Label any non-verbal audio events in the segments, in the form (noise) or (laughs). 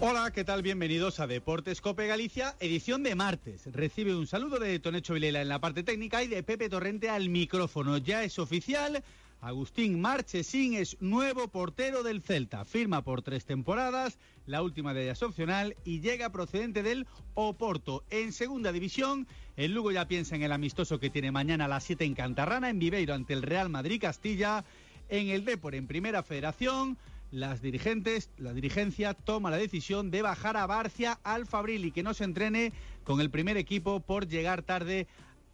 Hola, ¿qué tal? Bienvenidos a Deportes Cope Galicia, edición de martes. Recibe un saludo de Tonecho Vilela en la parte técnica y de Pepe Torrente al micrófono. Ya es oficial, Agustín Marchesín es nuevo portero del Celta. Firma por tres temporadas, la última de ellas opcional y llega procedente del Oporto. En segunda división, el Lugo ya piensa en el amistoso que tiene mañana a las 7 en Cantarrana, en Viveiro ante el Real Madrid Castilla. En el Depor en Primera Federación, las dirigentes, la dirigencia toma la decisión de bajar a Barcia al Fabril y que no se entrene con el primer equipo por llegar tarde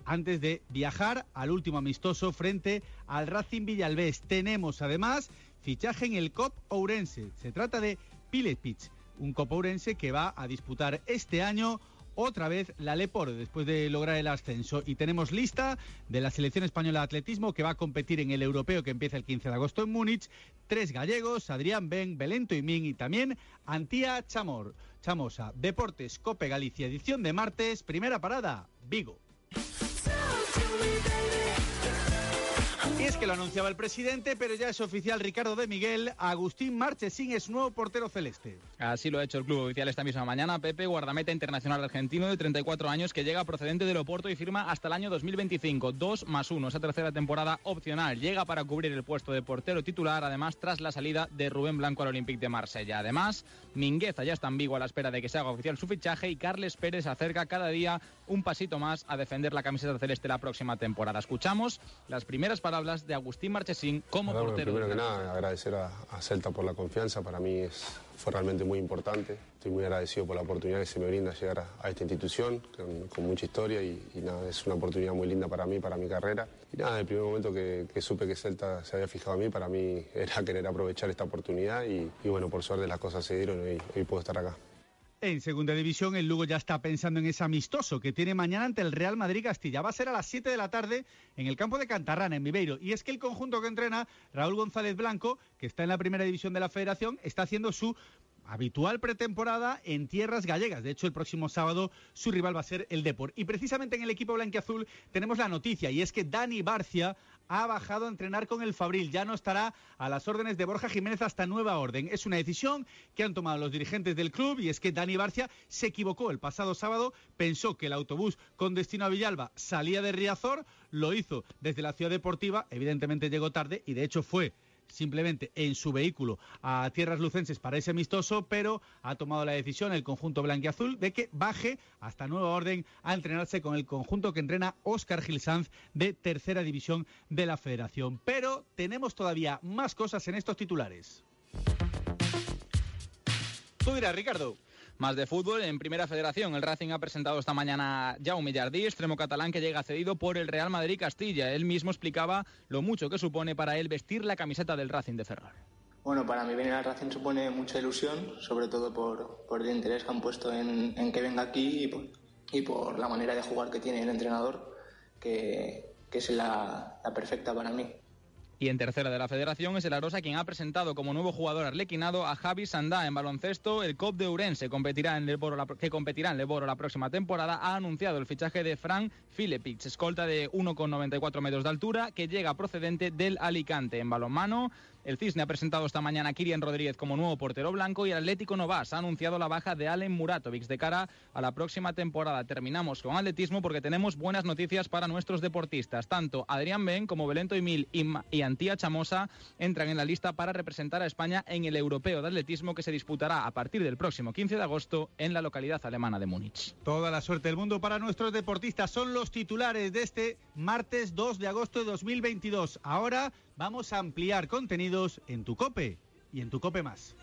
antes de viajar al último amistoso frente al Racing Villalbés. Tenemos además fichaje en el COP Ourense. Se trata de Pilepich, un COP Ourense que va a disputar este año otra vez la Lepor después de lograr el ascenso. Y tenemos lista de la selección española de atletismo que va a competir en el europeo que empieza el 15 de agosto en Múnich. Tres gallegos, Adrián Ben, Belento y Min y también Antía Chamor. Chamosa, Deportes Cope Galicia, edición de martes, primera parada, Vigo. Y es que lo anunciaba el presidente, pero ya es oficial Ricardo de Miguel. Agustín Marchesín es nuevo portero celeste. Así lo ha hecho el club oficial esta misma mañana. Pepe, guardameta internacional argentino de 34 años que llega procedente del Oporto y firma hasta el año 2025. 2 más 1, esa tercera temporada opcional. Llega para cubrir el puesto de portero titular, además tras la salida de Rubén Blanco al Olympique de Marsella. Además, Mingueza ya está en Vigo a la espera de que se haga oficial su fichaje y Carles Pérez acerca cada día un pasito más a defender la camiseta celeste la próxima temporada. Escuchamos las primeras palabras de Agustín Marchesín como Bueno, portero. primero que nada, agradecer a, a Celta por la confianza. Para mí es, fue realmente muy importante. Estoy muy agradecido por la oportunidad que se me brinda llegar a, a esta institución, con, con mucha historia y, y nada, es una oportunidad muy linda para mí, para mi carrera. Y nada, el primer momento que, que supe que Celta se había fijado en mí, para mí (laughs) era querer aprovechar esta oportunidad y, y bueno, por suerte las cosas se dieron y hoy puedo estar acá. En segunda división, el Lugo ya está pensando en ese amistoso que tiene mañana ante el Real Madrid Castilla. Va a ser a las 7 de la tarde en el campo de Cantarrana, en Viveiro. Y es que el conjunto que entrena Raúl González Blanco, que está en la primera división de la federación, está haciendo su habitual pretemporada en tierras gallegas. De hecho, el próximo sábado su rival va a ser el Depor. Y precisamente en el equipo blanquiazul tenemos la noticia y es que Dani Barcia ha bajado a entrenar con el Fabril. Ya no estará a las órdenes de Borja Jiménez hasta nueva orden. Es una decisión que han tomado los dirigentes del club y es que Dani Barcia se equivocó el pasado sábado. Pensó que el autobús con destino a Villalba salía de Riazor, lo hizo desde la ciudad deportiva, evidentemente llegó tarde y de hecho fue simplemente en su vehículo a tierras lucenses para ese amistoso, pero ha tomado la decisión el conjunto blanquiazul de que baje hasta nueva orden a entrenarse con el conjunto que entrena Óscar Gil Sanz de tercera división de la federación. Pero tenemos todavía más cosas en estos titulares. Tú dirás, Ricardo. Más de fútbol, en Primera Federación, el Racing ha presentado esta mañana Jaume Jardí, extremo catalán que llega cedido por el Real Madrid Castilla. Él mismo explicaba lo mucho que supone para él vestir la camiseta del Racing de Ferrol. Bueno, para mí venir al Racing supone mucha ilusión, sobre todo por, por el interés que han puesto en, en que venga aquí y por, la manera de jugar que tiene el entrenador, que, que es la perfecta para mí. Y en tercera de la federación es el Arosa quien ha presentado como nuevo jugador arlequinado a Javi Sandá en baloncesto. El COP de Urense competirá en que competirá en Leboro la próxima temporada. Ha anunciado el fichaje de Frank Filepix, escolta de 1,94 metros de altura, que llega procedente del Alicante. En balonmano, el Cisne ha presentado esta mañana a Kirian Rodríguez como nuevo portero blanco y el Atlético Novas ha anunciado la baja de Allen Muratovic de cara a la próxima temporada. Terminamos con atletismo porque tenemos buenas noticias para nuestros deportistas. Tanto Adrián Ben como Belento Emil y, y Antía Chamosa entran en la lista para representar a España en el Europeo de Atletismo que se disputará a partir del próximo 15 de agosto en la localidad alemana de Múnich. Toda la suerte del mundo para nuestros deportistas. Son los titulares de este martes 2 de agosto de 2022. Ahora vamos a ampliar contenidos en tu cope y en tu cope más.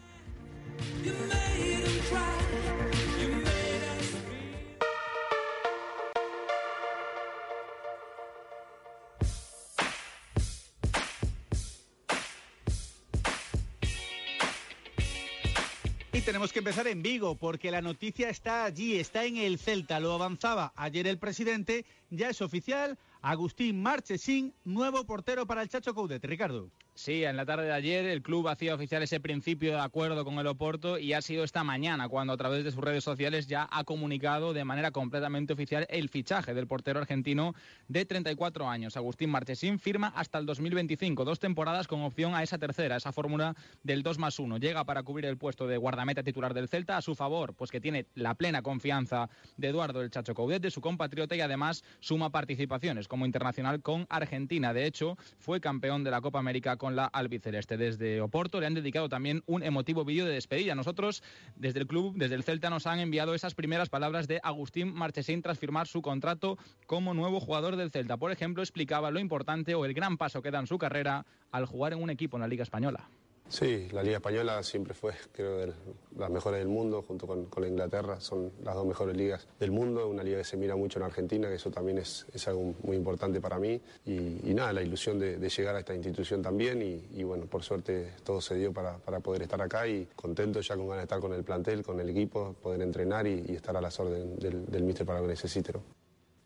Tenemos que empezar en Vigo, porque la noticia está allí, está en el Celta. Lo avanzaba ayer el presidente, ya es oficial. Agustín Marchesín, nuevo portero para el Chacho Coudet. Ricardo. Sí, en la tarde de ayer el club hacía oficial ese principio de acuerdo con el Oporto y ha sido esta mañana cuando a través de sus redes sociales ya ha comunicado de manera completamente oficial el fichaje del portero argentino de 34 años. Agustín Marchesín firma hasta el 2025, dos temporadas con opción a esa tercera, esa fórmula del 2 más 1. Llega para cubrir el puesto de guardameta titular del Celta a su favor, pues que tiene la plena confianza de Eduardo el Chacho Coudet, de su compatriota y además suma participaciones como internacional con Argentina. De hecho, fue campeón de la Copa América con la albiceleste. Desde Oporto le han dedicado también un emotivo vídeo de despedida. Nosotros, desde el club, desde el Celta, nos han enviado esas primeras palabras de Agustín Marchesín tras firmar su contrato como nuevo jugador del Celta. Por ejemplo, explicaba lo importante o el gran paso que da en su carrera al jugar en un equipo en la Liga Española. Sí, la Liga Española siempre fue, creo, de las mejores del mundo, junto con, la Inglaterra. Son las dos mejores ligas del mundo, una liga que se mira mucho en Argentina, que eso también es, algo muy importante para mí. Y, nada, la ilusión de, llegar a esta institución también. Y, bueno, por suerte todo se dio para, poder estar acá y contento ya con ganas de estar con el plantel, con el equipo, poder entrenar y, estar a las órdenes del, del míster para lo que necesite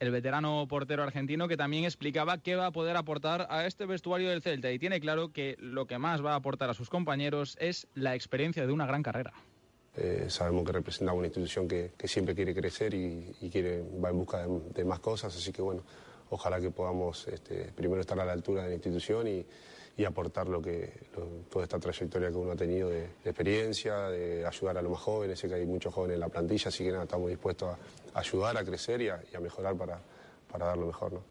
el veterano portero argentino que también explicaba qué va a poder aportar a este vestuario del Celta y tiene claro que lo que más va a aportar a sus compañeros es la experiencia de una gran carrera. Eh, sabemos que representa una institución que, siempre quiere crecer y, quiere, va en busca de, más cosas, así que bueno, ojalá que podamos este, primero estar a la altura de la institución y, aportar lo que, toda esta trayectoria que uno ha tenido de, experiencia, de ayudar a los más jóvenes, sé que hay muchos jóvenes en la plantilla, así que nada, estamos dispuestos a, ayudar a crecer y a, mejorar para, para dar lo mejor. ¿no?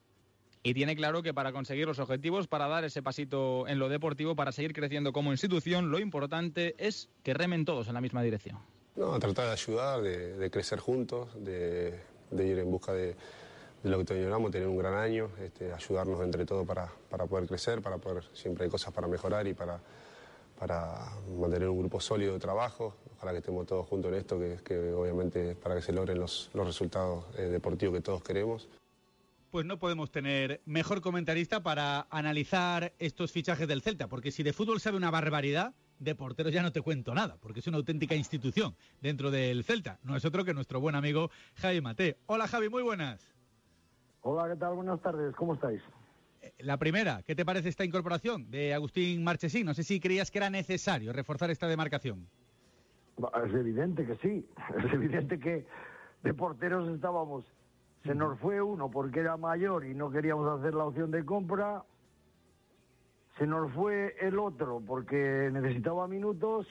Y tiene claro que para conseguir los objetivos, para dar ese pasito en lo deportivo, para seguir creciendo como institución, lo importante es que remen todos en la misma dirección. No, tratar de ayudar, de, crecer juntos, de, ir en busca de, lo que teníamos, tener un gran año, este, ayudarnos entre todos para, para poder crecer, para poder, siempre hay cosas para mejorar y para, para mantener un grupo sólido de trabajo. Ojalá que estemos todos juntos en esto, que, que obviamente para que se logren los, los resultados eh, deportivos que todos queremos. Pues no podemos tener mejor comentarista para analizar estos fichajes del Celta, porque si de fútbol sabe una barbaridad, de porteros ya no te cuento nada, porque es una auténtica institución dentro del Celta. No es otro que nuestro buen amigo Javi Mate. Hola Javi, muy buenas. Hola, ¿qué tal? Buenas tardes, ¿cómo estáis? La primera, ¿qué te parece esta incorporación de Agustín Marchesín? No sé si creías que era necesario reforzar esta demarcación. Es evidente que sí, (laughs) es evidente que de porteros estábamos. Se nos fue uno porque era mayor y no queríamos hacer la opción de compra. Se nos fue el otro porque necesitaba minutos.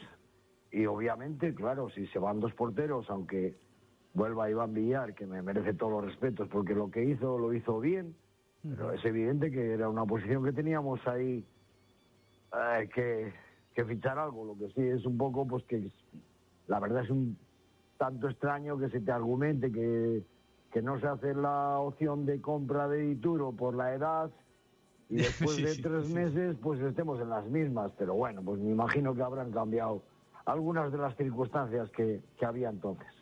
Y obviamente, claro, si se van dos porteros, aunque vuelva Iván Villar, que me merece todos los respetos porque lo que hizo lo hizo bien pero es evidente que era una posición que teníamos ahí eh, que, que, fichar algo. Lo que sí es un poco, pues que la verdad es un tanto extraño que se te argumente que, que no se hace la opción de compra de Dituro por la edad y (laughs) después de tres meses pues estemos en las mismas. Pero bueno, pues me imagino que habrán cambiado algunas de las circunstancias que, que había entonces.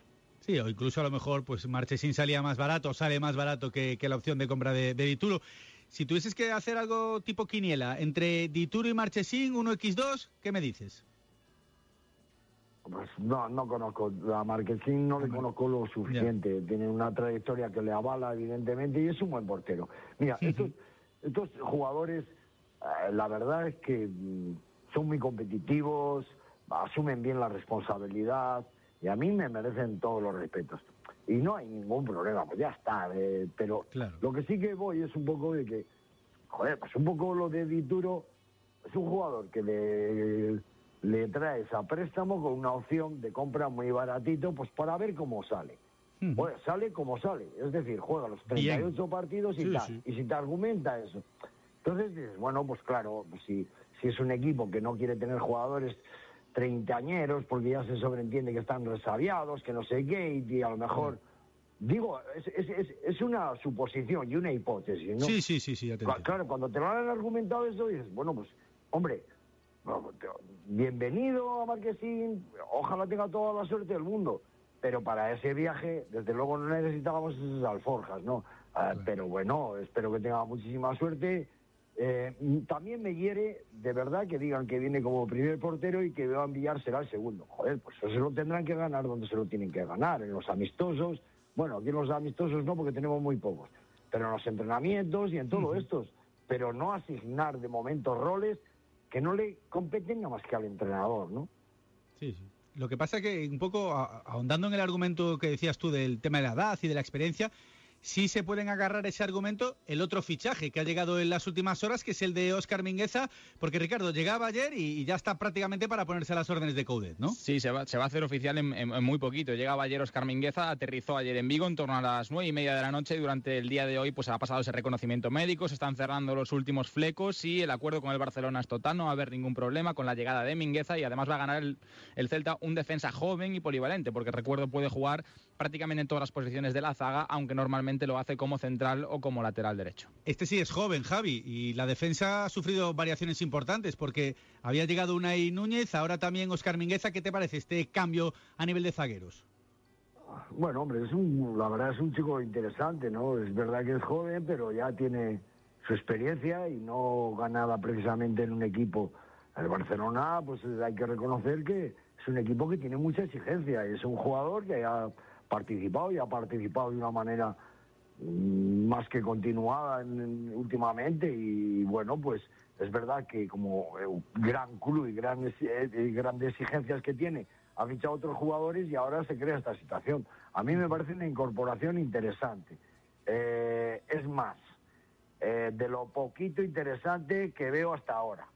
Sí, o incluso a lo mejor pues Marchesín salía más barato, sale más barato que, la opción de compra de, Dituro. Si tuvieses que hacer algo tipo quiniela entre Dituro y Marchesín, 1x2, ¿qué me dices? Pues no, no conozco. A Marchesín no le conozco lo suficiente. Tiene una trayectoria que le avala, evidentemente, y es un buen portero. Mira, estos, estos jugadores, eh, la verdad es que mm, son muy competitivos, asumen bien la responsabilidad y a mí me merecen todos los respetos. Y no hay ningún problema, pues ya está. Eh, pero lo que sí que voy es un poco de que, joder, pues un poco lo de Dituro es un jugador que le, le traes a préstamo con una opción de compra muy baratito, pues para ver cómo sale. Pues sale como sale, es decir, juega los 38 partidos y tal. Y si te argumenta eso. Entonces dices, bueno, pues claro, si, si es un equipo que no quiere tener jugadores treintañeros, porque ya se sobreentiende que están resabiados, que no sé qué, y a lo mejor... Digo, es, es, es, una suposición y una hipótesis, ¿no? Sí, sí, sí, sí, Claro, cuando te lo han argumentado eso, dices, bueno, pues, hombre, bienvenido a Marquesín, ojalá tenga toda la suerte del mundo, pero para ese viaje, desde luego no necesitábamos esas alforjas, ¿no? Ah, pero bueno, espero que tenga muchísima suerte eh, también me hiere de verdad que digan que viene como primer portero y que a Villar será el segundo. Joder, pues eso se lo tendrán que ganar donde se lo tienen que ganar, en los amistosos. Bueno, aquí en los amistosos no, porque tenemos muy pocos. pero en los entrenamientos y en todo estos, pero no asignar de momento roles que no le competen nada más que al entrenador, ¿no? Sí, sí. Lo que pasa es que un poco ahondando en el argumento que decías tú del tema de la edad y de la experiencia, sí se pueden agarrar ese argumento el otro fichaje que ha llegado en las últimas horas, que es el de Óscar Mingueza, porque Ricardo llegaba ayer y, ya está prácticamente para ponerse a las órdenes de Coudet, ¿no? Sí, se va, se va a hacer oficial en, muy poquito. Llegaba ayer Óscar Mingueza, aterrizó ayer en Vigo en torno a las nueve y media de la noche durante el día de hoy pues ha pasado ese reconocimiento médico, se están cerrando los últimos flecos y el acuerdo con el Barcelona es total, no va a haber ningún problema con la llegada de Mingueza y además va a ganar el, el Celta un defensa joven y polivalente, porque recuerdo puede jugar prácticamente en todas las posiciones de la zaga, aunque normalmente lo hace como central o como lateral derecho. Este sí es joven, Javi, y la defensa ha sufrido variaciones importantes porque había llegado Unai Núñez, ahora también Oscar Mingueza. ¿Qué te parece este cambio a nivel de zagueros? Bueno, hombre, es un, la verdad es un chico interesante, ¿no? Es verdad que es joven, pero ya tiene su experiencia y no ganaba precisamente en un equipo. El Barcelona, pues hay que reconocer que es un equipo que tiene mucha exigencia y es un jugador que ha participado y ha participado de una manera Mm, más que continuada últimamente y bueno, pues es verdad que como eh, gran club y grandes, eh, grandes exigencias que tiene, ha fichado otros jugadores y ahora se crea esta situación. A mí me parece una incorporación interesante. Eh, es más, de lo poquito interesante que veo hasta ahora,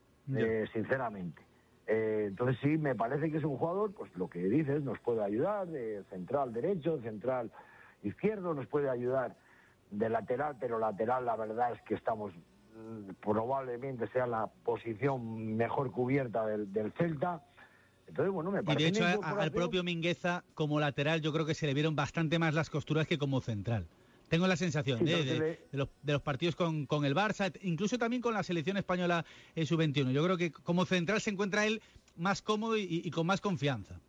sinceramente. Entonces sí, me parece que es un jugador, pues lo que dices, nos puede ayudar, de central derecho, central izquierdo, nos puede ayudar de lateral, pero lateral la verdad es que estamos mm, probablemente sea la posición mejor cubierta del, Celta. Entonces, bueno, me parece y de hecho, al propio Mingueza como lateral yo creo que se le vieron bastante más las costuras que como central. Tengo la sensación ¿eh? de, los, de, los, partidos con, con, el Barça, incluso también con la selección española en su 21. Yo creo que como central se encuentra él más cómodo y con más confianza.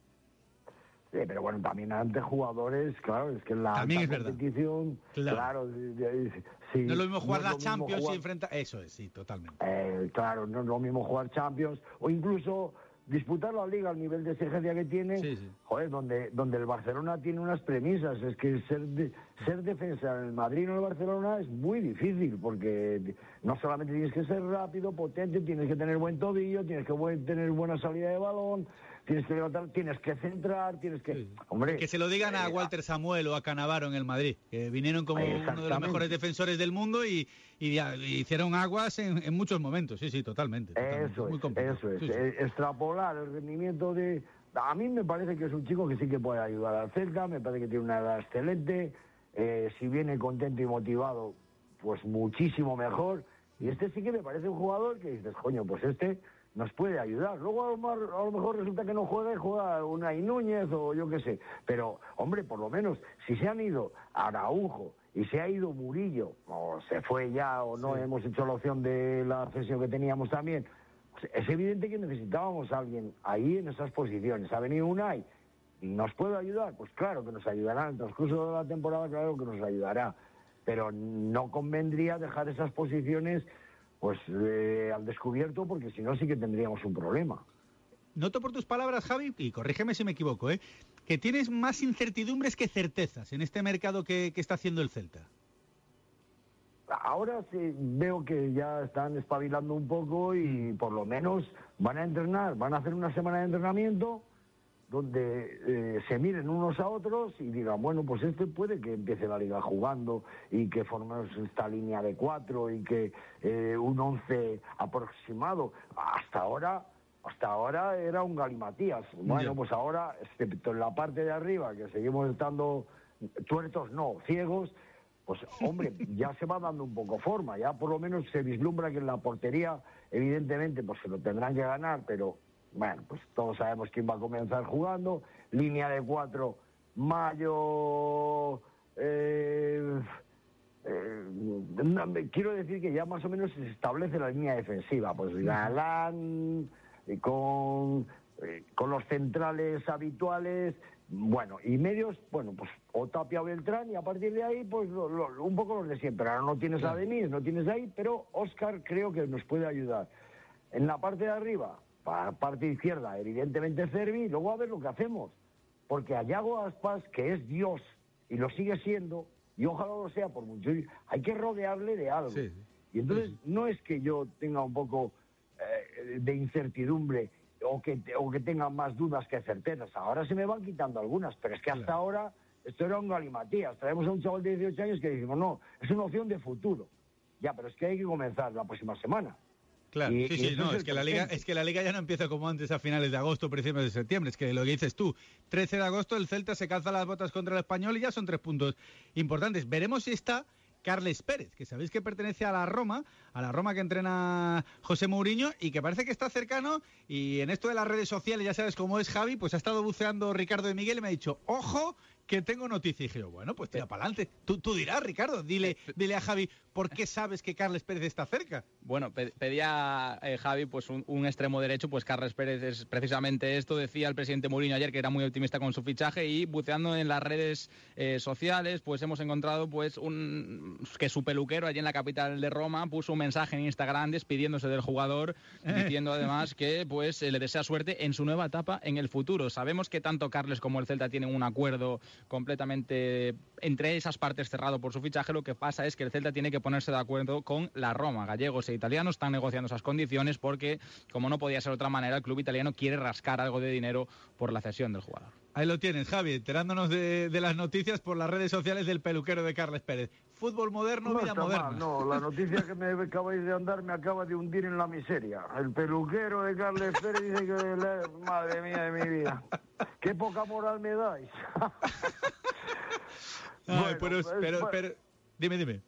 Sí, pero bueno, también ante jugadores, claro, es que la competición, claro, no es lo mismo jugar la Champions y enfrentar, eso es, sí, totalmente. Eh, claro, no es lo mismo jugar Champions o incluso disputar la liga al nivel de exigencia que tiene, joder, donde, donde el Barcelona tiene unas premisas, es que ser, ser defensa en el Madrid o en el Barcelona es muy difícil, porque no solamente tienes que ser rápido, potente, tienes que tener buen tobillo, tienes que tener buena salida de balón, tienes que levantar, tienes que centrar, tienes que... Hombre, que se lo digan a eh, Walter Samuel o a Canavaro en el Madrid, que vinieron como uno de los mejores defensores del mundo y, hicieron aguas en, muchos momentos, sí, sí, totalmente. Eso es, eso es, eh, extrapolar el rendimiento de... A mí me parece que es un chico que sí que puede ayudar al Celta, me parece que tiene una edad excelente, eh, si viene contento y motivado, pues muchísimo mejor. Y este sí que me parece un jugador que dices, coño, pues este nos puede ayudar. Luego a lo, mejor, resulta que no juega y juega una Núñez o yo qué sé. Pero, hombre, por lo menos, si se han ido Araujo y se ha ido Murillo, o se fue ya o no hemos hecho la opción de la cesión que teníamos también, pues es evidente que necesitábamos a alguien ahí en esas posiciones. Ha venido Unai, ¿nos puede ayudar? Pues claro que nos ayudará. En el transcurso de la temporada, claro que nos ayudará. Pero no convendría dejar esas posiciones pues eh, al descubierto, porque si no sí que tendríamos un problema. Noto por tus palabras, Javi, y corrígeme si me equivoco, ¿eh? que tienes más incertidumbres que certezas en este mercado que, está haciendo el Celta. Ahora sí veo que ya están espabilando un poco y por lo menos van a entrenar, van a hacer una semana de entrenamiento donde eh, se miren unos a otros y digan, bueno, pues este puede que empiece la liga jugando y que formemos esta línea de cuatro y que eh, un once aproximado. Hasta ahora, hasta ahora era un galimatías. Bueno, pues ahora, excepto en la parte de arriba, que seguimos estando tuertos, no, ciegos, pues (laughs) hombre, ya se va dando un poco forma, ya por lo menos se vislumbra que en la portería, evidentemente, pues se lo tendrán que ganar, pero bueno, pues todos sabemos quién va a comenzar jugando. Línea de cuatro, Mayo. Eh, eh, quiero decir que ya más o menos se establece la línea defensiva. Pues Galán, eh, con, con los centrales habituales. Bueno, y medios, bueno, pues o Tapia o Beltrán, y a partir de ahí, pues un poco los de siempre. Ahora no tienes a Denis, no tienes ahí, pero Oscar creo que nos puede ayudar. En la parte de arriba, para parte izquierda, evidentemente Cervi, y luego a ver lo que hacemos. Porque a Yago Aspas, que es Dios y lo sigue siendo, y ojalá lo sea por mucho. Hay que rodearle de algo. Y entonces no es que yo tenga un poco eh, de incertidumbre o que, o que tenga más dudas que certezas. Ahora se me van quitando algunas, pero es que hasta ahora esto era un galimatías. Traemos a un chaval de 18 años que decimos, no, es una opción de futuro. Ya, pero es que hay que comenzar la próxima semana. Claro, sí, sí, no, es, que la liga, es que la liga ya no empieza como antes a finales de agosto, principios de septiembre. Es que lo que dices tú, 13 de agosto el Celta se calza las botas contra el español y ya son tres puntos importantes. Veremos si está Carles Pérez, que sabéis que pertenece a la Roma, a la Roma que entrena José Mourinho y que parece que está cercano. Y en esto de las redes sociales, ya sabes cómo es Javi, pues ha estado buceando Ricardo de Miguel y me ha dicho, ojo, que tengo noticia. Y dije, bueno, pues tira para adelante. Tú, tú dirás, Ricardo, dile, dile a Javi, ¿por qué sabes que Carles Pérez está cerca? Bueno, pedía eh, Javi pues un, extremo derecho, pues Carles Pérez es precisamente esto. Decía el presidente Mourinho ayer que era muy optimista con su fichaje y buceando en las redes eh, sociales, pues hemos encontrado pues un que su peluquero allí en la capital de Roma puso un mensaje en Instagram despidiéndose del jugador, (laughs) diciendo además que pues le desea suerte en su nueva etapa en el futuro. Sabemos que tanto Carles como el Celta tienen un acuerdo completamente entre esas partes cerrado por su fichaje. Lo que pasa es que el Celta tiene que ponerse de acuerdo con la Roma. Gallegos e italianos están negociando esas condiciones porque, como no podía ser de otra manera, el club italiano quiere rascar algo de dinero por la cesión del jugador. Ahí lo tienes, Javi, enterándonos de, las noticias por las redes sociales del peluquero de Carles Pérez. Fútbol moderno, vida moderna. no, la noticia que me acabáis de andar me acaba de hundir en la miseria. El peluquero de Carles Pérez dice que... Madre mía de mi vida. Qué poca moral me dais. (laughs) Ay, pero, pero, pero, dime, dime.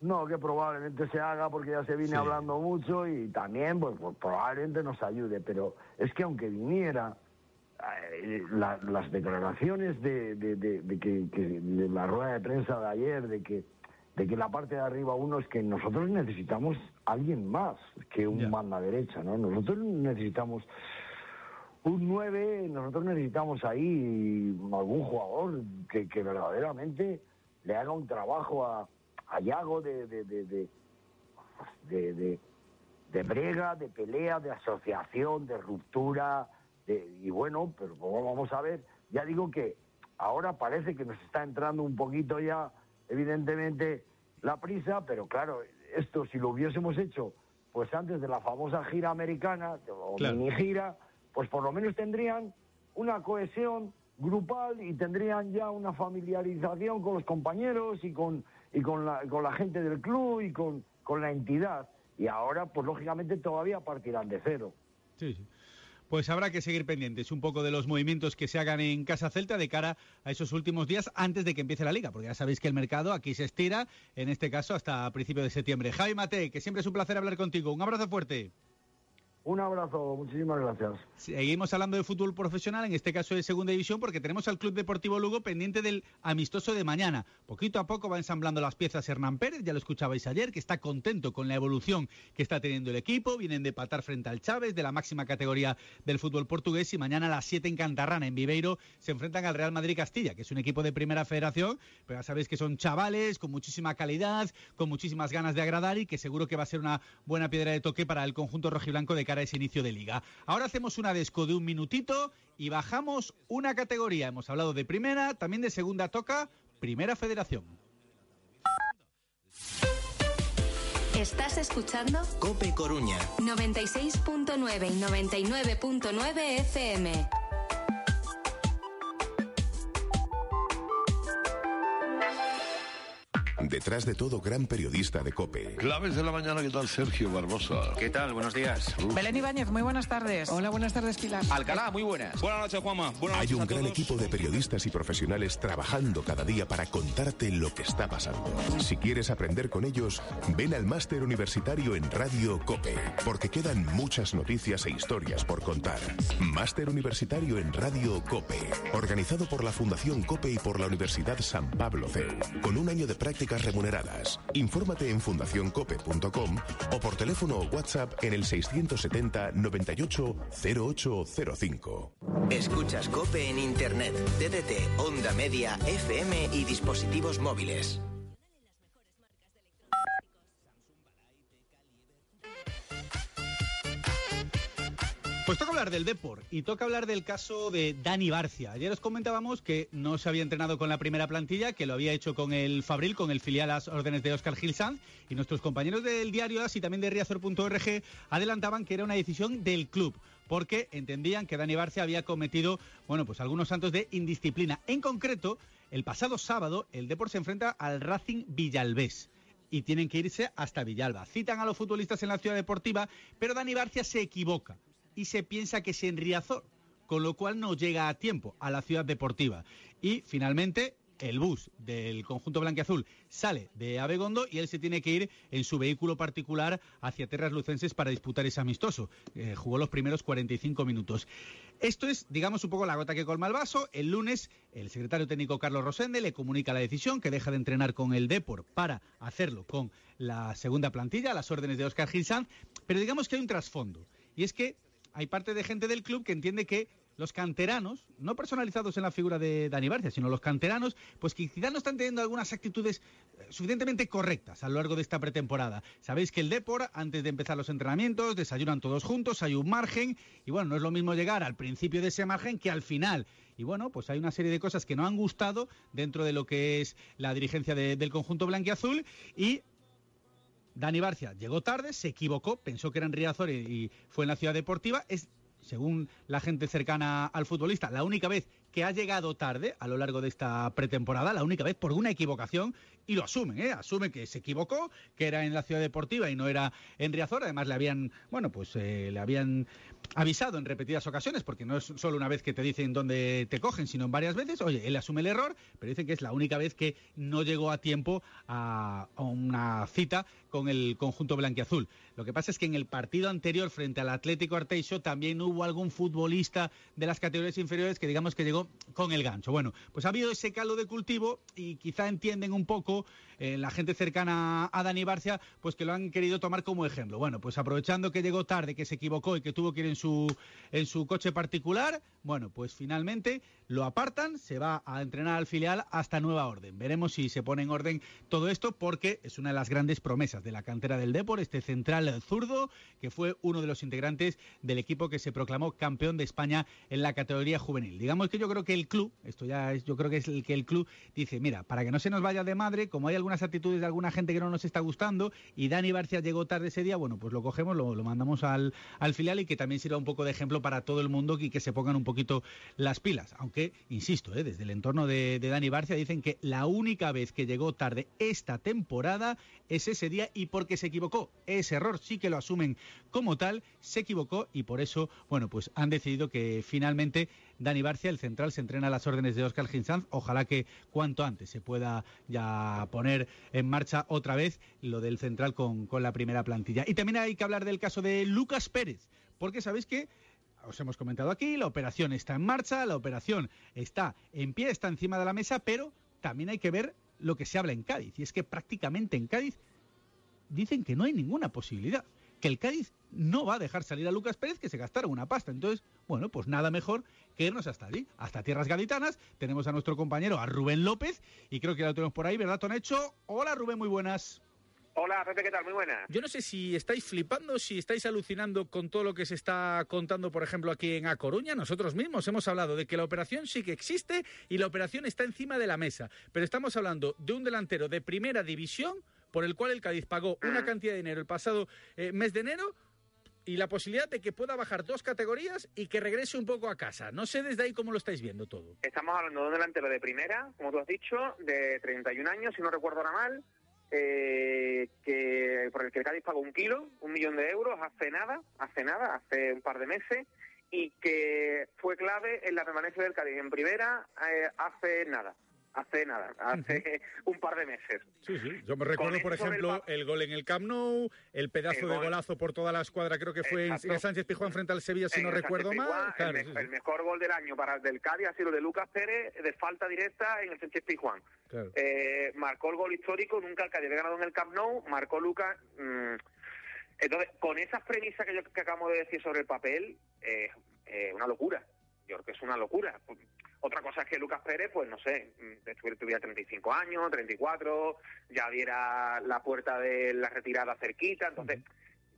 No, que probablemente se haga porque ya se viene hablando mucho y también pues, pues, probablemente nos ayude, pero es que aunque viniera, eh, las declaraciones de, de, que, de la rueda de prensa de ayer, de que de que la parte de arriba uno es que nosotros necesitamos alguien más que un manda derecha, ¿no? Nosotros necesitamos un 9, nosotros necesitamos ahí algún jugador que, que verdaderamente le haga un trabajo a, a Yago de, de, de, de, de brega, de pelea, de asociación, de ruptura, y bueno, pero vamos a ver, ya digo que ahora parece que nos está entrando un poquito ya, evidentemente, la prisa, pero claro, esto si lo hubiésemos hecho pues antes de la famosa gira americana, o mini gira, pues por lo menos tendrían una cohesión grupal y tendrían ya una familiarización con los compañeros y con, y con, la, con la gente del club y con, con la entidad. Y ahora, pues lógicamente todavía partirán de cero. Sí, sí pues habrá que seguir pendientes un poco de los movimientos que se hagan en Casa Celta de cara a esos últimos días antes de que empiece la liga, porque ya sabéis que el mercado aquí se estira, en este caso hasta principios de septiembre. Javi Mate, que siempre es un placer hablar contigo. Un abrazo fuerte. Un abrazo, muchísimas gracias. Seguimos hablando de fútbol profesional, en este caso de segunda división, porque tenemos al Club Deportivo Lugo pendiente del amistoso de mañana. Poquito a poco va ensamblando las piezas Hernán Pérez, ya lo escuchabais ayer, que está contento con la evolución que está teniendo el equipo. Vienen de patar frente al Chávez, de la máxima categoría del fútbol portugués, y mañana a las 7 en Cantarrana, en Viveiro, se enfrentan al Real Madrid Castilla, que es un equipo de primera federación, pero ya sabéis que son chavales con muchísima calidad, con muchísimas ganas de agradar y que seguro que va a ser una buena piedra de toque para el conjunto rojiblanco de cara a ese inicio de liga. Ahora hacemos una desco de un minutito y bajamos una categoría. Hemos hablado de primera, también de segunda toca Primera Federación. Estás escuchando Cope Coruña 96.9 y 99.9 FM. Detrás de todo, gran periodista de COPE. Claves de la mañana, ¿qué tal Sergio Barbosa? ¿Qué tal? Buenos días. Belén Ibáñez, muy buenas tardes. Hola, buenas tardes, Pilar. Alcalá, muy buenas. Buenas noches, Juanma. Buenas Hay un gran equipo de periodistas y profesionales trabajando cada día para contarte lo que está pasando. Si quieres aprender con ellos, ven al máster universitario en Radio COPE, porque quedan muchas noticias e historias por contar. Máster universitario en Radio COPE, organizado por la Fundación COPE y por la Universidad San Pablo CEU, con un año de práctica remuneradas. Infórmate en fundacioncope.com o por teléfono o WhatsApp en el 670 98 0805. Escuchas Cope en Internet, DDT, Onda Media, FM y dispositivos móviles. Pues toca hablar del Depor y toca hablar del caso de Dani Barcia. Ayer os comentábamos que no se había entrenado con la primera plantilla, que lo había hecho con el Fabril, con el filial a las órdenes de Oscar Gil Sanz, y nuestros compañeros del diario AS y también de Riazor.org adelantaban que era una decisión del club porque entendían que Dani Barcia había cometido, bueno, pues algunos santos de indisciplina. En concreto, el pasado sábado el Depor se enfrenta al Racing Villalbés y tienen que irse hasta Villalba. Citan a los futbolistas en la ciudad deportiva, pero Dani Barcia se equivoca y se piensa que es en Riazor, con lo cual no llega a tiempo a la ciudad deportiva. Y finalmente el bus del conjunto blanquiazul sale de Abegondo y él se tiene que ir en su vehículo particular hacia Terras Lucenses para disputar ese amistoso. Jugó los primeros 45 minutos. Esto es, digamos, un poco la gota que colma el vaso. El lunes, el secretario técnico Carlos Rosende le comunica la decisión que deja de entrenar con el Depor para hacerlo con la segunda plantilla, las órdenes de Oscar Gilsanz. Pero digamos que hay un trasfondo. Y es que hay parte de gente del club que entiende que los canteranos, no personalizados en la figura de Dani Barcia, sino los canteranos, pues que quizás no están teniendo algunas actitudes eh, suficientemente correctas a lo largo de esta pretemporada. Sabéis que el Depor, antes de empezar los entrenamientos, desayunan todos juntos, hay un margen, y bueno, no es lo mismo llegar al principio de ese margen que al final. Y bueno, pues hay una serie de cosas que no han gustado dentro de lo que es la dirigencia de, del conjunto blanquiazul y Dani Barcia llegó tarde, se equivocó, pensó que era en Riazor y, y fue en la ciudad deportiva. Es, según la gente cercana al futbolista, la única vez que ha llegado tarde a lo largo de esta pretemporada, la única vez por una equivocación, y lo asumen, ¿eh? asume que se equivocó, que era en la ciudad deportiva y no era en Riazor. Además, le habían, bueno, pues eh, le habían avisado en repetidas ocasiones, porque no es solo una vez que te dicen dónde te cogen, sino en varias veces. Oye, él asume el error, pero dicen que es la única vez que no llegó a tiempo a, a una cita con el conjunto blanquiazul. Lo que pasa es que en el partido anterior frente al Atlético Arteixo también hubo algún futbolista de las categorías inferiores que digamos que llegó con el gancho. Bueno, pues ha habido ese calo de cultivo y quizá entienden un poco eh, la gente cercana a Dani Barcia, pues que lo han querido tomar como ejemplo. Bueno, pues aprovechando que llegó tarde, que se equivocó y que tuvo que ir en su, en su coche particular, bueno, pues finalmente lo apartan, se va a entrenar al filial hasta nueva orden. Veremos si se pone en orden todo esto porque es una de las grandes promesas de la cantera del Depor, este central zurdo que fue uno de los integrantes del equipo que se proclamó campeón de España en la categoría juvenil. Digamos que yo creo que el club, esto ya es, yo creo que es el que el club dice, mira, para que no se nos vaya de madre, como hay algunas actitudes de alguna gente que no nos está gustando y Dani Barcia llegó tarde ese día, bueno, pues lo cogemos, lo, mandamos al, al, filial y que también sirva un poco de ejemplo para todo el mundo y que se pongan un poquito las pilas. Insisto, ¿eh? desde el entorno de, de Dani Barcia dicen que la única vez que llegó tarde esta temporada es ese día y porque se equivocó. Ese error sí que lo asumen como tal, se equivocó y por eso, bueno, pues han decidido que finalmente Dani Barcia, el central, se entrena a las órdenes de Oscar Ginsanz. Ojalá que cuanto antes se pueda ya poner en marcha otra vez lo del central con, con la primera plantilla. Y también hay que hablar del caso de Lucas Pérez, porque sabéis que os hemos comentado aquí, la operación está en marcha, la operación está en pie, está encima de la mesa, pero también hay que ver lo que se habla en Cádiz. Y es que prácticamente en Cádiz dicen que no hay ninguna posibilidad, que el Cádiz no va a dejar salir a Lucas Pérez que se gastara una pasta. Entonces, bueno, pues nada mejor que irnos hasta allí, hasta Tierras Gaditanas. Tenemos a nuestro compañero, a Rubén López, y creo que lo tenemos por ahí, ¿verdad, Tonecho? Hola, Rubén, muy buenas. Hola, Pepe, ¿qué tal? Muy buena. Yo no sé si estáis flipando, si estáis alucinando con todo lo que se está contando, por ejemplo, aquí en A Coruña. Nosotros mismos hemos hablado de que la operación sí que existe y la operación está encima de la mesa. Pero estamos hablando de un delantero de primera división por el cual el Cádiz pagó una cantidad de dinero el pasado eh, mes de enero y la posibilidad de que pueda bajar dos categorías y que regrese un poco a casa. No sé desde ahí cómo lo estáis viendo todo. Estamos hablando de un delantero de primera, como tú has dicho, de 31 años, si no recuerdo ahora mal, eh, que por el que el Cádiz pagó un kilo, un millón de euros, hace nada, hace nada, hace un par de meses, y que fue clave en la permanencia del Cádiz en primera eh, hace nada. Hace nada, hace (laughs) un par de meses. Sí, sí. Yo me recuerdo, por ejemplo, el, el, gol en el Camp Nou, el pedazo el de gol. golazo por toda la escuadra, creo que fue Exacto. en Sánchez Pizjuán frente al Sevilla, si en no recuerdo mal. Claro, el, sí, me sí. el, mejor gol del año para el del Cádiz ha sido el de Lucas Pérez de falta directa en el Sánchez Pizjuán. Claro. Eh, marcó el gol histórico, nunca el Cádiz había ganado en el Camp Nou, marcó Lucas. Mmm, entonces, con esas premisas que, yo, que acabamos de decir sobre el papel, eh, eh, una locura. Yo creo que es una locura. Otra cosa es que Lucas Pérez, pues no sé, tuviera 35 años, 34, ya viera la puerta de la retirada cerquita, entonces,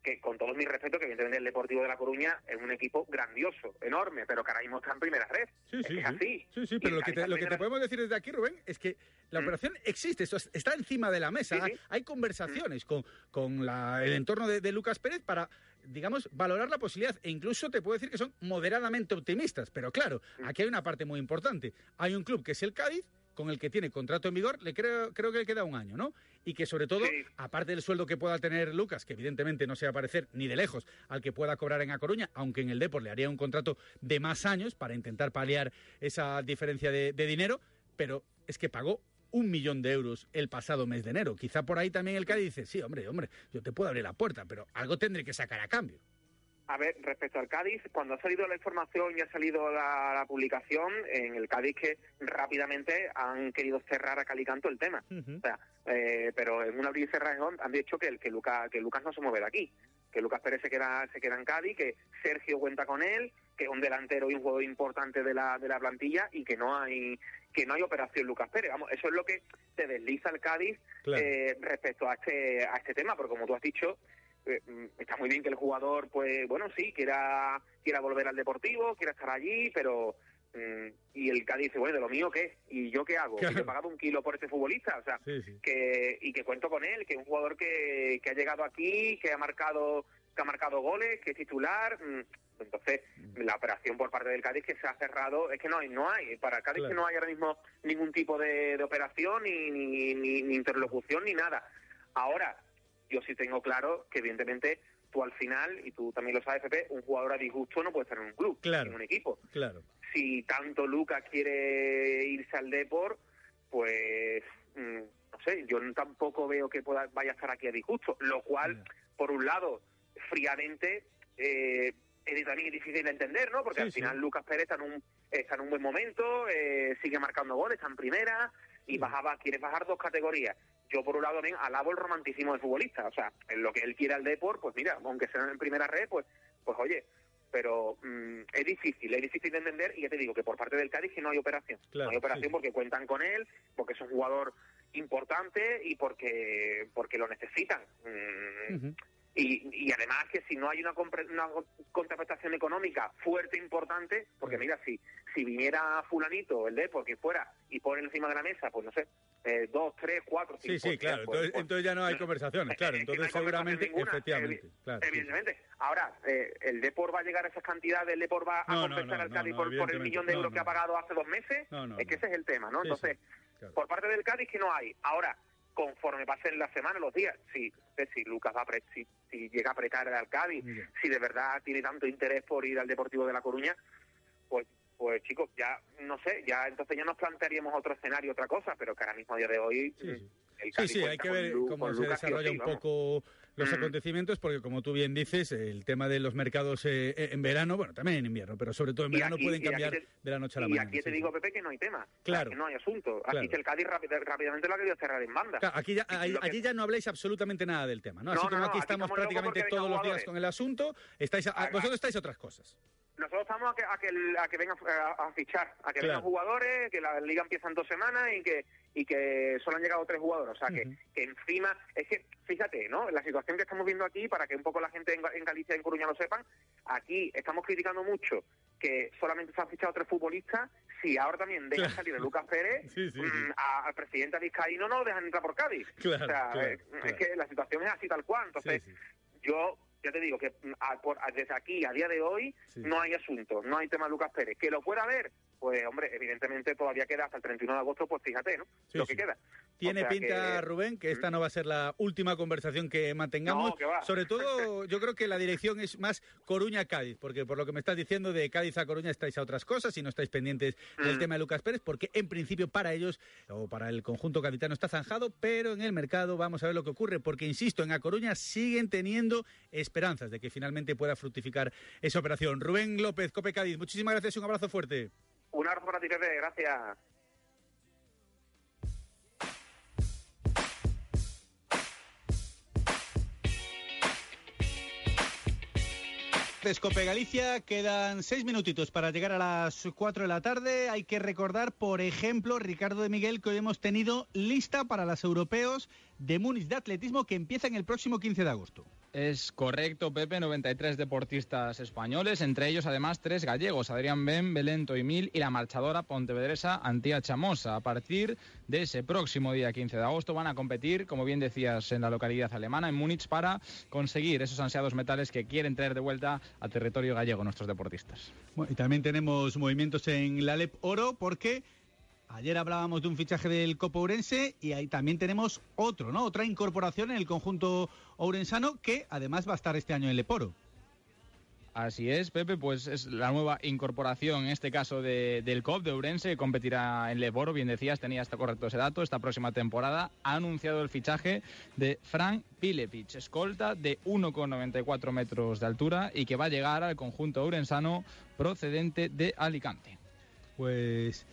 que con todo mi respeto, que evidentemente el Deportivo de La Coruña es un equipo grandioso, enorme, pero que ahora mismo está en primera red. Sí, es sí, que es sí. así. Sí, sí, pero lo que, te, lo que te podemos decir desde aquí, Rubén, es que la Mm. operación existe, esto es- está encima de la mesa. Sí, sí. Hay conversaciones con, con la- el entorno de, de Lucas Pérez para, digamos, valorar la posibilidad. E incluso te puedo decir que son moderadamente optimistas. Pero claro, aquí hay una parte muy importante. Hay un club que es el Cádiz, con el que tiene contrato en vigor, le creo, creo que le queda un año, ¿no? Y que sobre todo, Sí. aparte del sueldo que pueda tener Lucas, que evidentemente no se va a parecer ni de lejos al que pueda cobrar en A Coruña, aunque en el Depor le haría un contrato de más años para intentar paliar esa diferencia de, de dinero, pero es que pagó un millón de euros el pasado mes de enero. Quizá por ahí también el Cádiz dice, sí, hombre, hombre, yo te puedo abrir la puerta, pero algo tendré que sacar a cambio. A ver, respecto al Cádiz, cuando ha salido la información y ha salido la, la publicación, en el Cádiz que rápidamente han querido cerrar a Calicanto el tema. O sea, eh, pero en un abrir y cerrar han dicho que, el- que, Lucas, que Lucas no se mueve de aquí, que Lucas Pérez se queda, se queda en Cádiz, que Sergio cuenta con él, que es un delantero y un jugador importante de la, de la plantilla y que no hay que no hay operación Lucas Pérez. Vamos, eso es lo que te desliza el Cádiz Claro. eh, respecto a este a este tema, porque como tú has dicho, eh, mm, está muy bien que el jugador, pues bueno, sí, quiera quiera volver al Deportivo, quiera estar allí, pero y el Cádiz dice, bueno, ¿de lo mío qué? ¿Y yo qué hago? Claro. ¿Que yo he pagado un kilo por este futbolista? O sea, Sí, sí. que y que cuento con él, que es un jugador que, que ha llegado aquí, que ha marcado que ha marcado goles, que es titular. mm, Entonces, la operación por parte del Cádiz que se ha cerrado, es que no hay, no hay, para el Cádiz Claro. que no hay ahora mismo ningún tipo de, de operación, ni, ni, ni, ni interlocución, ni nada. Ahora, yo sí tengo claro que evidentemente tú al final, y tú también lo sabes, Pepe, un jugador a disgusto no puede estar en un club, Claro. en un equipo Claro. Si tanto Lucas quiere irse al Depor, pues mm, no sé, yo tampoco veo que pueda, vaya a estar aquí a disgusto, lo cual, por un lado, fríamente eh, es también difícil de entender, ¿no? Porque Sí, al sí. final Lucas Pérez está en un está en un buen momento, eh, sigue marcando goles, está en primera y bajaba, quiere bajar dos categorías. Yo por un lado también alabo el romanticismo del futbolista, o sea, en lo que él quiere al Depor, pues mira, aunque sea en primera red, pues pues oye, pero mm, es difícil, es difícil de entender y ya te digo que por parte del Cádiz que no hay operación. Claro, no hay operación sí. porque cuentan con él, porque es un jugador importante y porque porque lo necesitan. Mm. Y, y además que si no hay una, una contraprestación económica fuerte, importante, porque mira, si si viniera fulanito, el de porque fuera, y pone encima de la mesa, pues no sé, eh, dos, tres, cuatro, cinco... Sí, sí, claro. pues, Entonces, pues, entonces ya no hay no, conversaciones, claro. no Entonces conversación seguramente, ninguna, efectivamente. claro, sí. Evidentemente. Ahora, eh, ¿el Depor va a llegar a esas cantidades? ¿El Depor va a No, no, compensar no, al no, Cádiz no, por, por el millón de No, euros que no. ha pagado hace dos meses? No, no, es que no. ese es el tema, ¿no? Sí, Entonces, sí, claro. por parte del Cádiz que no hay. Ahora, conforme pasen las semanas, los días, si, si Lucas va a apre- si, si llega a apretar al Cádiz, si de verdad tiene tanto interés por ir al Deportivo de La Coruña, pues pues chicos, ya no sé, ya entonces ya nos plantearíamos otro escenario, otra cosa, pero que ahora mismo a día de hoy Sí, sí. el Sí, sí, hay que ver cómo se desarrolla un poco los Mm. acontecimientos, porque como tú bien dices, el tema de los mercados eh, eh, en verano, bueno, también en invierno, pero sobre todo en Y verano aquí- pueden y cambiar te- de la noche a la y mañana. aquí te sí, digo. Pepe, que no hay tema. O sea, Claro. que no hay asunto. Claro. Aquí que el Cádiz rápid- rápidamente lo ha querido cerrar en banda. Claro, aquí, ya, Y que- allí ya no habléis absolutamente nada del tema, ¿no? Así No, no, como no, aquí aquí estamos prácticamente todos los días con el asunto, estáis a- Ah, vosotros estáis a otras cosas. Nosotros estamos a que, a que, a que vengan a, a fichar, a que Claro. vengan jugadores, que la liga empieza en dos semanas y que y que solo han llegado tres jugadores. O sea, que, que encima, es que, fíjate, ¿no? La situación que estamos viendo aquí, para que un poco la gente en, Ga- en Galicia y en Coruña lo sepan, aquí estamos criticando mucho que solamente se han fichado tres futbolistas, si ahora también dejan Claro. salir a Lucas Pérez, Sí, sí, sí. mm, a- al presidente Vizcaíno no lo dejan entrar por Cádiz. Claro, o sea, claro, es que la situación es así tal cual. Entonces, Sí, sí. yo ya te digo que mm, a- por- a- desde aquí a día de hoy Sí. no hay asunto, no hay tema Lucas Pérez. Que lo pueda haber, pues hombre, evidentemente todavía queda hasta el 31 de agosto, pues fíjate, ¿no? Sí, lo sí. que queda. Tiene O sea pinta, que- Rubén, que esta no va a ser la última conversación que mantengamos. No, que va. Sobre todo, (laughs) yo creo que la dirección es más Coruña-Cádiz, porque por lo que me estás diciendo, de Cádiz a Coruña estáis a otras cosas y no estáis pendientes del Mm. tema de Lucas Pérez, porque en principio para ellos o para el conjunto capitano está zanjado, pero en el mercado vamos a ver lo que ocurre, porque insisto, en A Coruña siguen teniendo esperanzas de que finalmente pueda fructificar esa operación. Rubén López, Cope Cádiz, muchísimas gracias y un abrazo fuerte. Un abrazo para ti, Pepe, gracias. Escope Galicia, quedan seis minutitos para llegar a las cuatro de la tarde. Hay que recordar, por ejemplo, Ricardo de Miguel, que hoy hemos tenido lista para los europeos de Múnich de atletismo que empieza en el próximo 15 de agosto. Es correcto, Pepe, 93 deportistas españoles, entre ellos además tres gallegos, Adrián Ben, Belén Mil y la marchadora pontevedresa Antía Chamosa. A partir de ese próximo día 15 de agosto van a competir, como bien decías, en la localidad alemana, en Múnich, para conseguir esos ansiados metales que quieren traer de vuelta a territorio gallego nuestros deportistas. y también tenemos movimientos en la LEP Oro porque Ayer hablábamos de un fichaje del Copo Ourense y ahí también tenemos otro, ¿no? Otra incorporación en el conjunto ourensano que además va a estar este año en Leporo. Así es, Pepe, pues es la nueva incorporación, en este caso del COP de Ourense, que competirá en Leporo, bien decías, tenía hasta correcto ese dato, esta próxima temporada ha anunciado el fichaje de Frank Pilepich, escolta de 1,94 metros de altura y que va a llegar al conjunto ourensano procedente de Alicante. Pues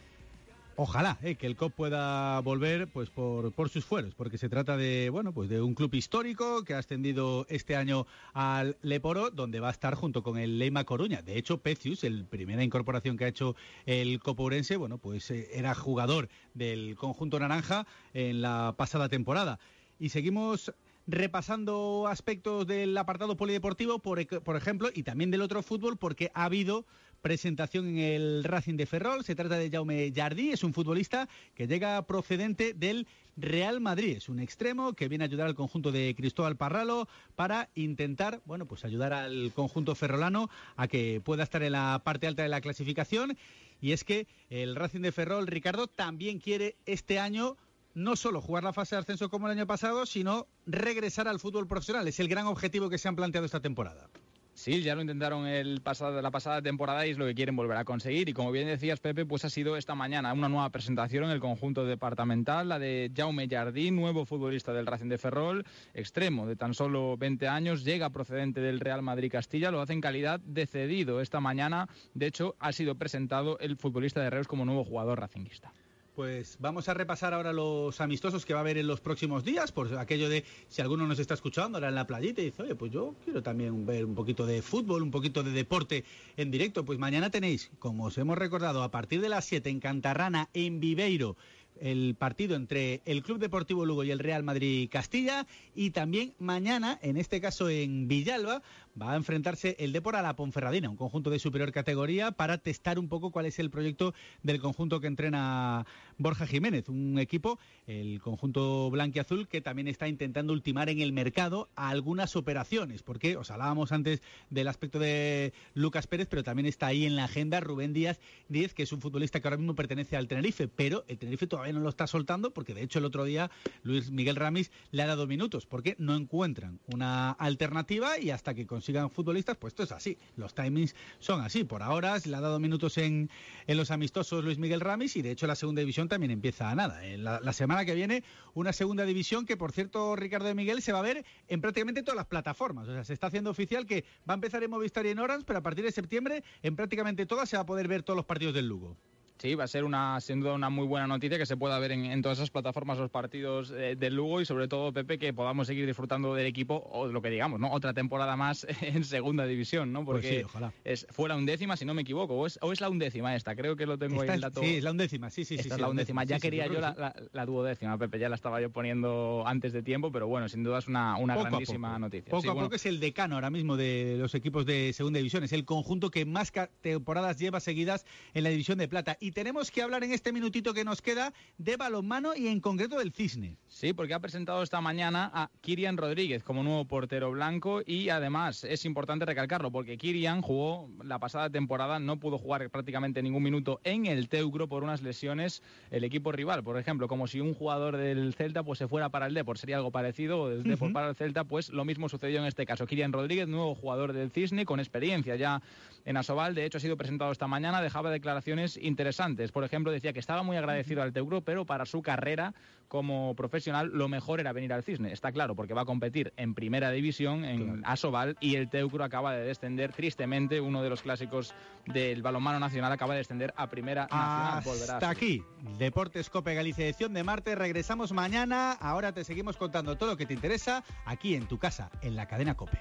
Ojalá eh, que el COP pueda volver pues por, sus fueros, porque se trata de bueno pues de un club histórico que ha ascendido este año al Leporo, donde va a estar junto con el Leima Coruña. De hecho, Pecius, el primera incorporación que ha hecho el Copourense, bueno pues eh, era jugador del conjunto naranja en la pasada temporada. Y seguimos repasando aspectos del apartado polideportivo, por, por, ejemplo, y también del otro fútbol, porque ha habido presentación en el Racing de Ferrol. Se trata de Jaume Jardí, es un futbolista que llega procedente del Real Madrid. Es un extremo que viene a ayudar al conjunto de Cristóbal Parralo para intentar, bueno, pues ayudar al conjunto ferrolano a que pueda estar en la parte alta de la clasificación. Y es que el Racing de Ferrol, Ricardo, también quiere este año no solo jugar la fase de ascenso como el año pasado, sino regresar al fútbol profesional. Es el gran objetivo que se han planteado esta temporada. Sí, ya lo intentaron el pasado, la pasada temporada y es lo que quieren volver a conseguir. Y como bien decías, Pepe, pues ha sido esta mañana una nueva presentación en el conjunto departamental, la de Jaume Jardín, nuevo futbolista del Racing de Ferrol, extremo de tan solo 20 años, llega procedente del Real Madrid Castilla, lo hace en calidad de cedido esta mañana. De hecho, ha sido presentado el futbolista de Reus como nuevo jugador racinguista. Pues vamos a repasar ahora los amistosos que va a haber en los próximos días, por aquello de si alguno nos está escuchando ahora en la playita y dice, oye, pues yo quiero también ver un poquito de fútbol, un poquito de deporte en directo. Pues mañana tenéis, como os hemos recordado, a partir de las 7 en Cantarrana, en Viveiro, el partido entre el Club Deportivo Lugo y el Real Madrid Castilla y también mañana, en este caso en Villalba, va a enfrentarse el Depor a la Ponferradina, un conjunto de superior categoría, para testar un poco cuál es el proyecto del conjunto que entrena Borja Jiménez, un equipo, el conjunto blanquiazul, que también está intentando ultimar en el mercado algunas operaciones, porque os hablábamos antes del aspecto de Lucas Pérez, pero también está ahí en la agenda Rubén Díaz Díez, que es un futbolista que ahora mismo pertenece al Tenerife, pero el Tenerife todavía no lo está soltando, porque de hecho el otro día Luis Miguel Ramis le ha dado minutos, porque no encuentran una alternativa y hasta que sigan futbolistas, pues esto es así. Los timings son así. Por ahora le ha dado minutos en, en los amistosos Luis Miguel Ramis y de hecho la segunda división también empieza a nada. En la, semana que viene una segunda división que por cierto Ricardo de Miguel se va a ver en prácticamente todas las plataformas. O sea, se está haciendo oficial que va a empezar en Movistar y en Orange, pero a partir de septiembre en prácticamente todas se va a poder ver todos los partidos del Lugo. Sí, va a ser una, sin duda una muy buena noticia que se pueda ver en, todas esas plataformas los partidos eh, del Lugo y sobre todo, Pepe, que podamos seguir disfrutando del equipo o lo que digamos, ¿no? Otra temporada más (laughs) en segunda división, ¿no? Pues Porque ojalá. Es, fue la undécima, si no me equivoco, o es, o es la undécima esta, creo que lo tengo ahí el dato. Sí, es la undécima, sí, sí, esta sí. es la undécima, ya quería yo la, duodécima, Pepe, ya la estaba yo poniendo antes de tiempo, pero bueno, sin duda es una, una grandísima noticia. Poco a poco es el decano ahora mismo de los equipos de segunda división, es el conjunto que más temporadas lleva seguidas en la división de plata. Y tenemos que hablar en este minutito que nos queda de balonmano y en concreto del Cisne. Sí, porque ha presentado esta mañana a Kirian Rodríguez como nuevo portero blanco y además es importante recalcarlo porque Kirian jugó la pasada temporada, no pudo jugar prácticamente ningún minuto en el Teucro por unas lesiones el equipo rival, por ejemplo, como si un jugador del Celta pues se fuera para el Depor, sería algo parecido, o del Depor para el Celta, pues lo mismo sucedió en este caso. Kirian Rodríguez, nuevo jugador del Cisne con experiencia ya en Asobal, de hecho ha sido presentado esta mañana, dejaba declaraciones interesantes, por ejemplo, decía que estaba muy agradecido al Teugro, pero para su carrera como profesional lo mejor era venir al Cisne. Está claro, porque va a competir en primera división, en Asobal, y el Teucro acaba de descender tristemente, uno de los clásicos del balonmano nacional acaba de descender a primera nacional. Hasta aquí, Deportes Cope Galicia edición de martes. Regresamos mañana. Ahora te seguimos contando todo lo que te interesa aquí en tu casa, en la cadena Cope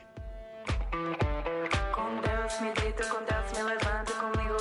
me grito con me levanto conmigo,